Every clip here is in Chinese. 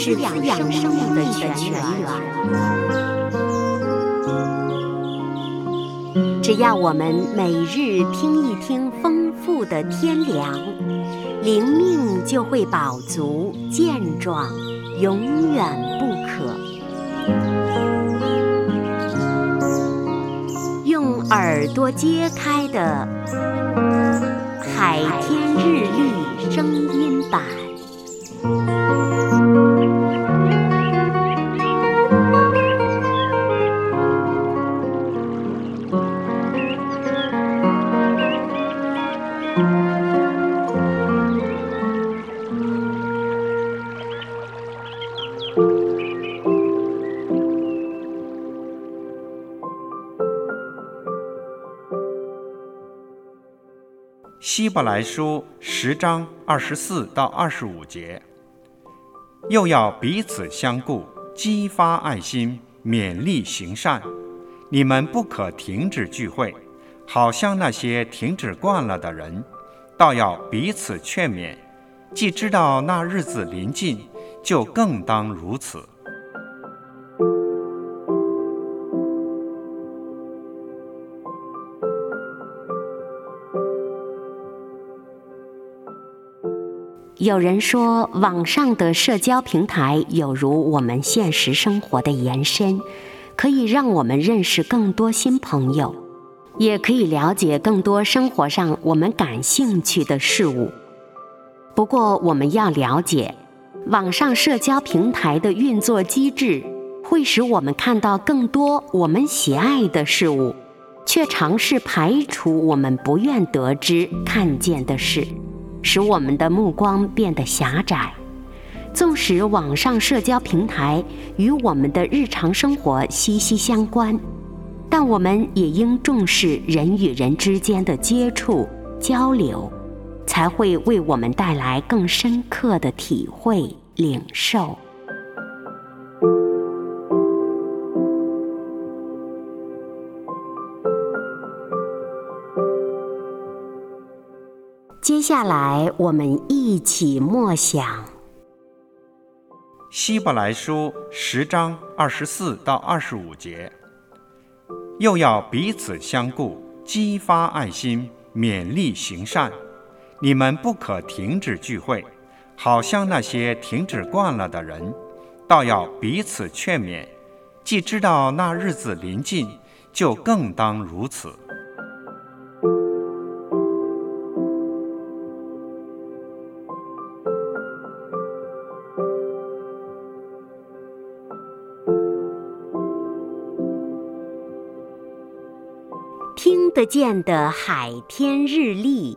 是滋养生命的泉源。只要我们每日听一听丰富的天粮，灵命就会饱足健壮，永远不渴。用耳朵揭开的《海天日历》声音版。希伯来书十章二十四到二十五节，又要彼此相顾，激发爱心，勉励行善。你们不可停止聚会，好像那些停止惯了的人，倒要彼此劝勉。既知道那日子临近，就更当如此。有人说，网上的社交平台有如我们现实生活的延伸，可以让我们认识更多新朋友，也可以了解更多生活上我们感兴趣的事物。不过，我们要了解，网上社交平台的运作机制会使我们看到更多我们喜爱的事物，却尝试排除我们不愿得知、看见的事。使我们的目光变得狭窄。纵使网上社交平台与我们的日常生活息息相关，但我们也应重视人与人之间的接触交流，才会为我们带来更深刻的体会领受。接下来，我们一起默想《希伯来书》十章二十四到二十五节，又要彼此相顾，激发爱心，勉励行善。你们不可停止聚会，好像那些停止惯了的人，倒要彼此劝勉。既知道那日子临近，就更当如此。听得见的海天日历，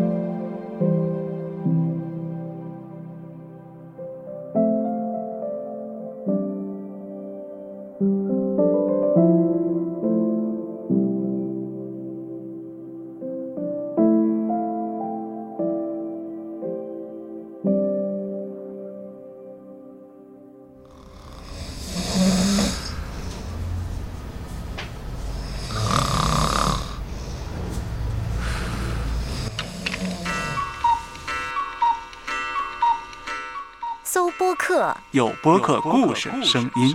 搜播客，有播客故事声音。